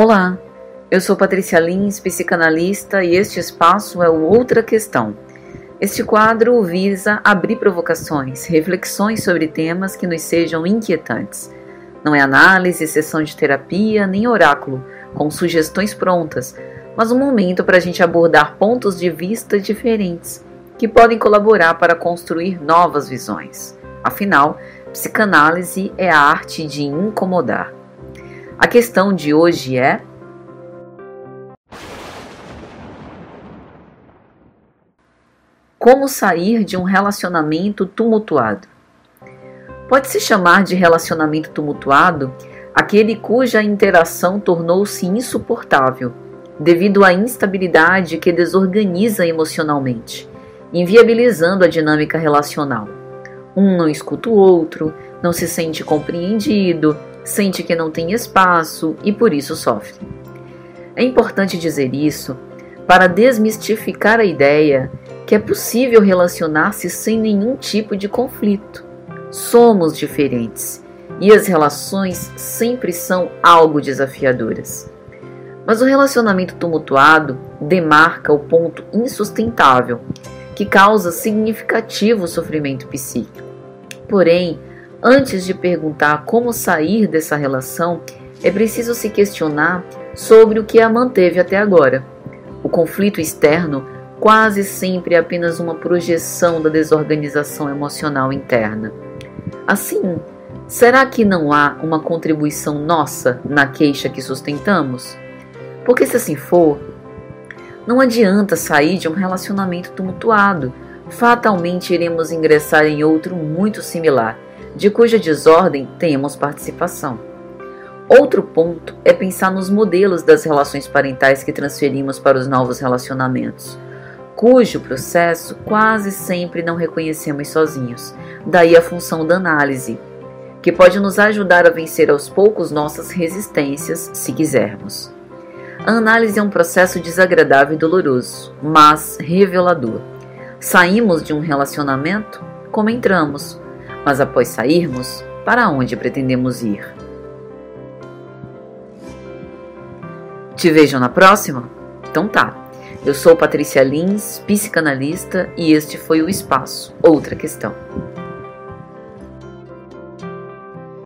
Olá, eu sou Patrícia Lins, psicanalista, e este espaço é o Outra Questão. Este quadro visa abrir provocações, reflexões sobre temas que nos sejam inquietantes. Não é análise, sessão de terapia, nem oráculo, com sugestões prontas, mas um momento para a gente abordar pontos de vista diferentes que podem colaborar para construir novas visões. Afinal, psicanálise é a arte de incomodar. A questão de hoje é: Como sair de um relacionamento tumultuado? Pode-se chamar de relacionamento tumultuado aquele cuja interação tornou-se insuportável devido à instabilidade que desorganiza emocionalmente, inviabilizando a dinâmica relacional. Um não escuta o outro, não se sente compreendido, sente que não tem espaço e por isso sofre. É importante dizer isso para desmistificar a ideia que é possível relacionar-se sem nenhum tipo de conflito. Somos diferentes e as relações sempre são algo desafiadoras. Mas o relacionamento tumultuado demarca o ponto insustentável que causa significativo sofrimento psíquico. Porém, Antes de perguntar como sair dessa relação, é preciso se questionar sobre o que a manteve até agora. O conflito externo quase sempre é apenas uma projeção da desorganização emocional interna. Assim, será que não há uma contribuição nossa na queixa que sustentamos? Porque se assim for, não adianta sair de um relacionamento tumultuado. Fatalmente iremos ingressar em outro muito similar de cuja desordem temos participação. Outro ponto é pensar nos modelos das relações parentais que transferimos para os novos relacionamentos, cujo processo quase sempre não reconhecemos sozinhos. Daí a função da análise, que pode nos ajudar a vencer aos poucos nossas resistências, se quisermos. A análise é um processo desagradável e doloroso, mas revelador. Saímos de um relacionamento como entramos, mas após sairmos, para onde pretendemos ir? Te vejo na próxima? Então tá. Eu sou Patrícia Lins, psicanalista, e este foi o Espaço Outra Questão.